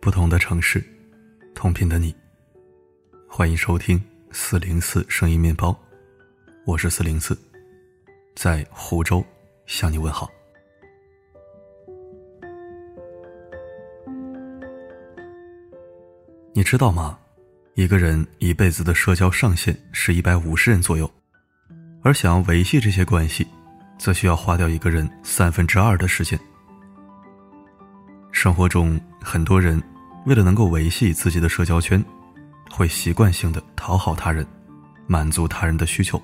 不同的城市，同频的你。欢迎收听四零四声音面包，我是四零四，在湖州向你问好。你知道吗？一个人一辈子的社交上限是一百五十人左右，而想要维系这些关系，则需要花掉一个人三分之二的时间。生活中，很多人为了能够维系自己的社交圈，会习惯性的讨好他人，满足他人的需求，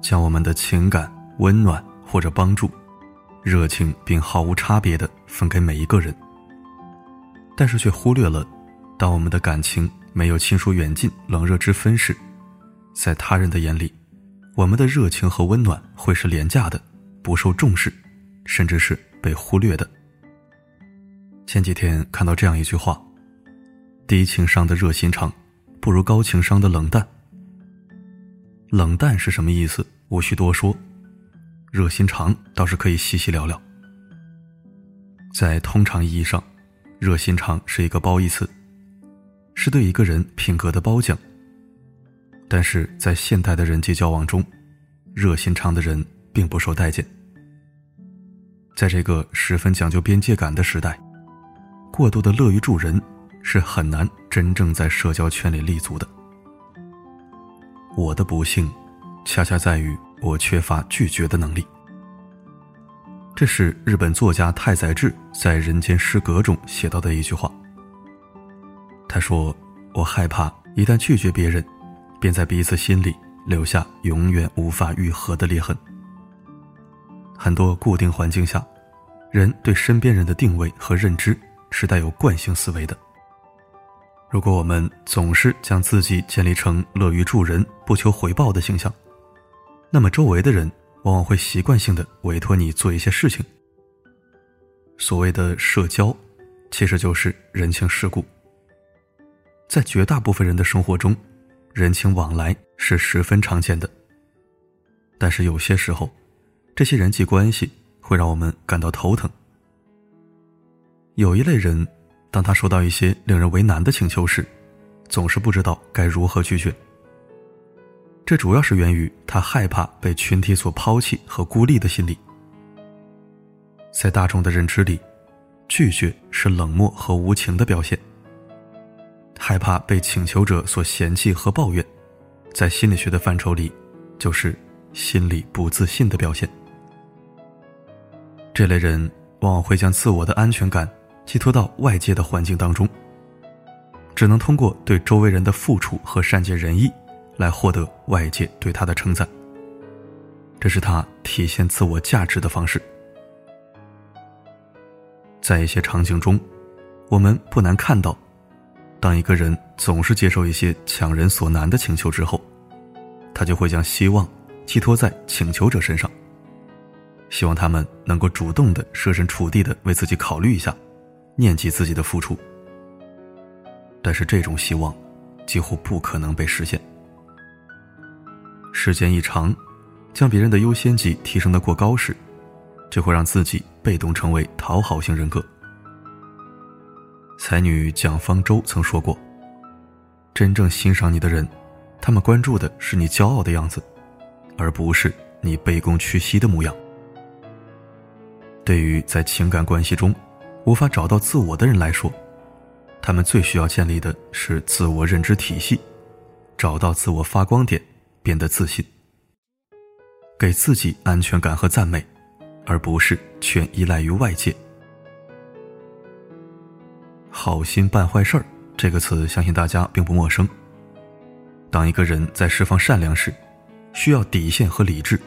将我们的情感、温暖或者帮助、热情，并毫无差别的分给每一个人，但是却忽略了。当我们的感情没有亲疏远近、冷热之分时，在他人的眼里，我们的热情和温暖会是廉价的、不受重视，甚至是被忽略的。前几天看到这样一句话：“低情商的热心肠，不如高情商的冷淡。”冷淡是什么意思？无需多说，热心肠倒是可以细细聊聊。在通常意义上，热心肠是一个褒义词。是对一个人品格的褒奖，但是在现代的人际交往中，热心肠的人并不受待见。在这个十分讲究边界感的时代，过度的乐于助人是很难真正在社交圈里立足的。我的不幸，恰恰在于我缺乏拒绝的能力。这是日本作家太宰治在《人间失格》中写到的一句话。他说：“我害怕一旦拒绝别人，便在彼此心里留下永远无法愈合的裂痕。很多固定环境下，人对身边人的定位和认知是带有惯性思维的。如果我们总是将自己建立成乐于助人、不求回报的形象，那么周围的人往往会习惯性的委托你做一些事情。所谓的社交，其实就是人情世故。”在绝大部分人的生活中，人情往来是十分常见的。但是有些时候，这些人际关系会让我们感到头疼。有一类人，当他收到一些令人为难的请求时，总是不知道该如何拒绝。这主要是源于他害怕被群体所抛弃和孤立的心理。在大众的认知里，拒绝是冷漠和无情的表现。害怕被请求者所嫌弃和抱怨，在心理学的范畴里，就是心理不自信的表现。这类人往往会将自我的安全感寄托到外界的环境当中，只能通过对周围人的付出和善解人意，来获得外界对他的称赞。这是他体现自我价值的方式。在一些场景中，我们不难看到。当一个人总是接受一些强人所难的请求之后，他就会将希望寄托在请求者身上，希望他们能够主动的设身处地的为自己考虑一下，念及自己的付出。但是这种希望几乎不可能被实现。时间一长，将别人的优先级提升的过高时，就会让自己被动成为讨好型人格。才女蒋方舟曾说过：“真正欣赏你的人，他们关注的是你骄傲的样子，而不是你卑躬屈膝的模样。”对于在情感关系中无法找到自我的人来说，他们最需要建立的是自我认知体系，找到自我发光点，变得自信，给自己安全感和赞美，而不是全依赖于外界。好心办坏事儿这个词，相信大家并不陌生。当一个人在释放善良时，需要底线和理智，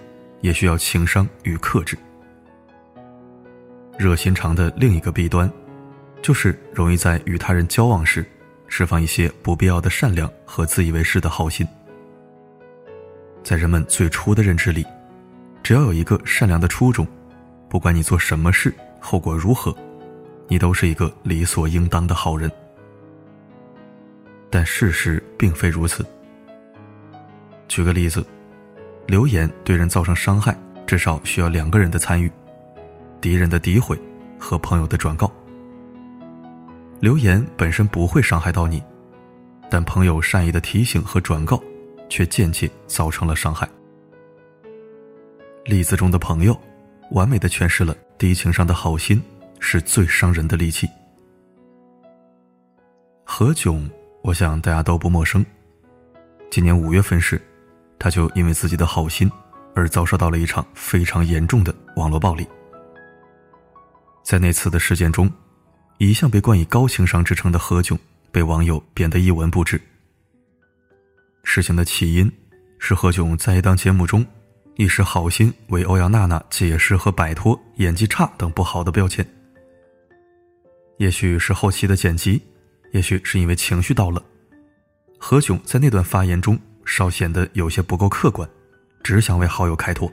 也需要情商与克制。热心肠的另一个弊端，就是容易在与他人交往时，释放一些不必要的善良和自以为是的好心。在人们最初的认知里，只要有一个善良的初衷，不管你做什么事，后果如何。你都是一个理所应当的好人，但事实并非如此。举个例子，留言对人造成伤害，至少需要两个人的参与：敌人的诋毁和朋友的转告。留言本身不会伤害到你，但朋友善意的提醒和转告，却间接造成了伤害。例子中的朋友，完美的诠释了低情商的好心是最伤人的利器。何炅，我想大家都不陌生。今年五月份时，他就因为自己的好心，而遭受到了一场非常严重的网络暴力。在那次的事件中。一向被冠以高情商之称的何炅，被网友贬得一文不值。事情的起因是何炅在一档节目中，一时好心为欧阳娜娜解释和摆脱演技差等不好的标签。也许是后期的剪辑，也许是因为情绪到了，何炅在那段发言中稍显得有些不够客观，只想为好友开脱，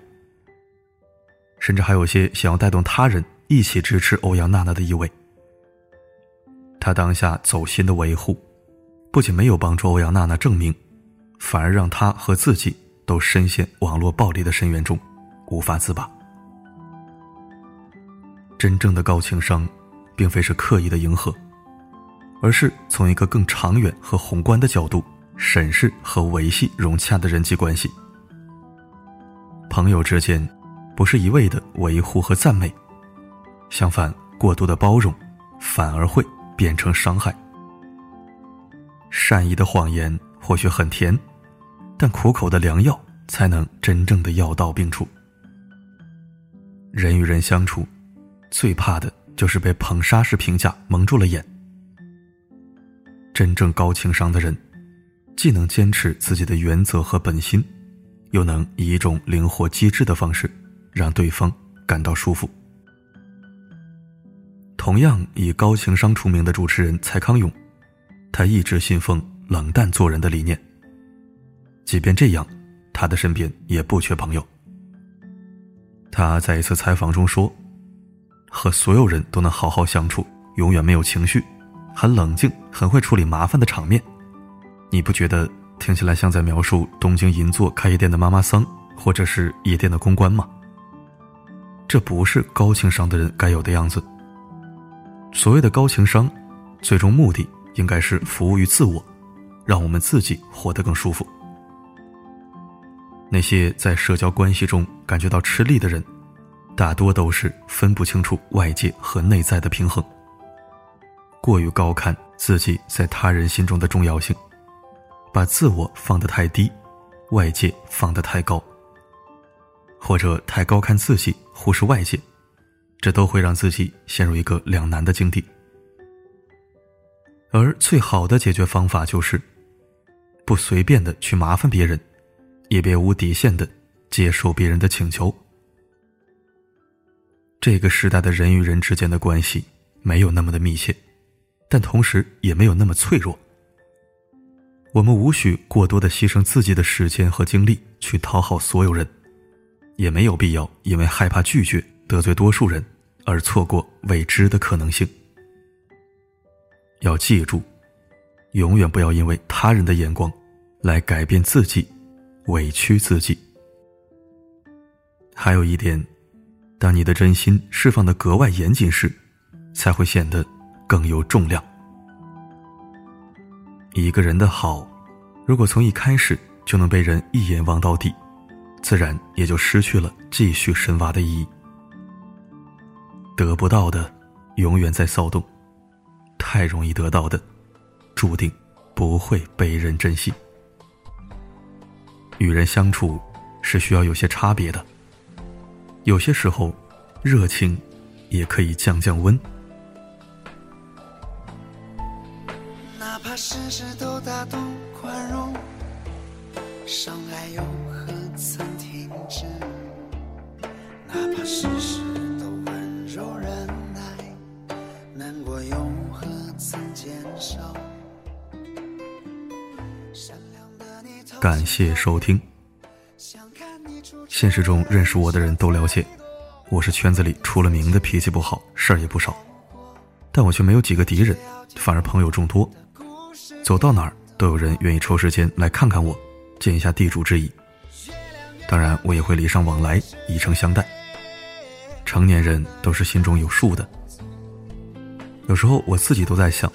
甚至还有些想要带动他人一起支持欧阳娜娜的意味。他当下走心的维护，不仅没有帮助欧阳娜娜证明，反而让她和自己都深陷网络暴力的深渊中，无法自拔。真正的高情商，并非是刻意的迎合，而是从一个更长远和宏观的角度审视和维系融洽的人际关系。朋友之间，不是一味的维护和赞美，相反，过度的包容，反而会。变成伤害。善意的谎言或许很甜，但苦口的良药才能真正的药到病除。人与人相处，最怕的就是被捧杀式评价蒙住了眼。真正高情商的人，既能坚持自己的原则和本心，又能以一种灵活机智的方式，让对方感到舒服。同样以高情商出名的主持人蔡康永，他一直信奉冷淡做人的理念。即便这样，他的身边也不缺朋友。他在一次采访中说：“和所有人都能好好相处，永远没有情绪，很冷静，很会处理麻烦的场面。”你不觉得听起来像在描述东京银座开夜店的妈妈桑，或者是夜店的公关吗？这不是高情商的人该有的样子。所谓的高情商，最终目的应该是服务于自我，让我们自己活得更舒服。那些在社交关系中感觉到吃力的人，大多都是分不清楚外界和内在的平衡，过于高看自己在他人心中的重要性，把自我放得太低，外界放得太高，或者太高看自己，忽视外界。这都会让自己陷入一个两难的境地，而最好的解决方法就是，不随便的去麻烦别人，也别无底线的接受别人的请求。这个时代的人与人之间的关系没有那么的密切，但同时也没有那么脆弱。我们无需过多的牺牲自己的时间和精力去讨好所有人，也没有必要因为害怕拒绝。得罪多数人，而错过未知的可能性。要记住，永远不要因为他人的眼光来改变自己，委屈自己。还有一点，当你的真心释放的格外严谨时，才会显得更有重量。一个人的好，如果从一开始就能被人一眼望到底，自然也就失去了继续深挖的意义。得不到的，永远在骚动；太容易得到的，注定不会被人珍惜。与人相处是需要有些差别的，有些时候，热情也可以降降温。哪怕事事都大度宽容，伤害又何曾停止？哪怕事事。感谢收听。现实中认识我的人都了解，我是圈子里出了名的脾气不好，事儿也不少，但我却没有几个敌人，反而朋友众多，走到哪儿都有人愿意抽时间来看看我，尽一下地主之谊。当然，我也会礼尚往来，以诚相待。成年人都是心中有数的。有时候我自己都在想，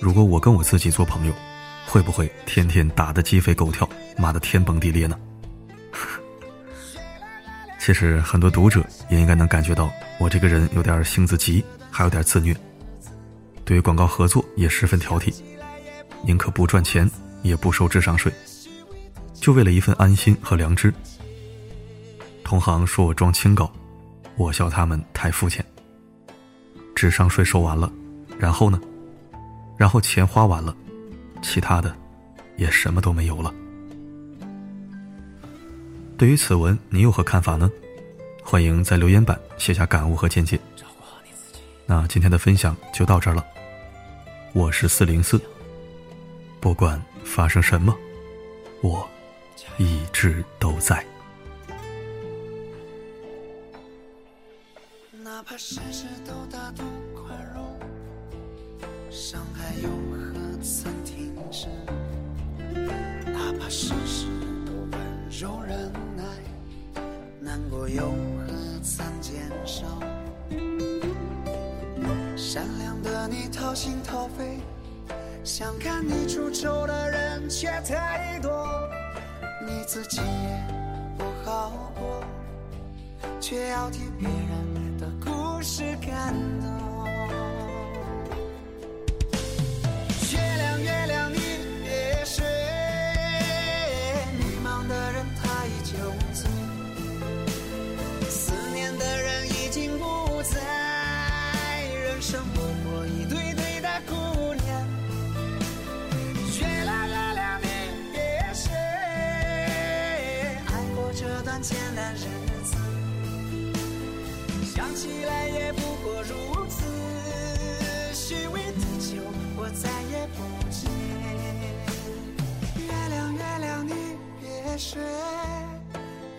如果我跟我自己做朋友，会不会天天打得鸡飞狗跳，骂得天崩地裂呢？其实很多读者也应该能感觉到，我这个人有点性子急，还有点自虐。对于广告合作也十分挑剔，宁可不赚钱，也不收智商税，就为了一份安心和良知。同行说我装清高，我笑他们太肤浅。智商税收完了，然后呢？然后钱花完了，其他的也什么都没有了。对于此文，你有何看法呢？欢迎在留言板写下感悟和见解。那今天的分享就到这儿了。我是四零四，不管发生什么，我一直都在。哪怕事事事都温柔忍耐，难过又何曾减少？善良的你掏心掏肺，想看你出丑的人却太多，你自己也不好过，却要替别人的故事感动。艰难日子，想起来也不过如此，虚伪的酒我再也不接。月亮月亮你别睡，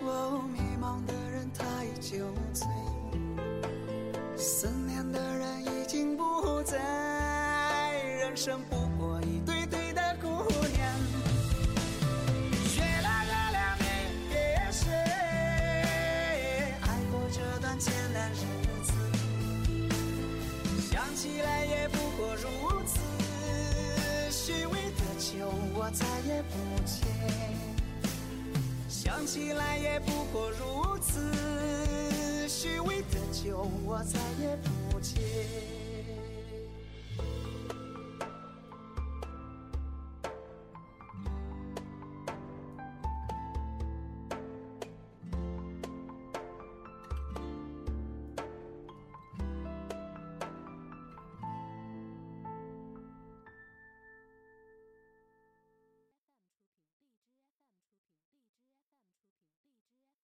哦，迷茫的人他依旧醉，思念的人已经不。在人生不有我再也不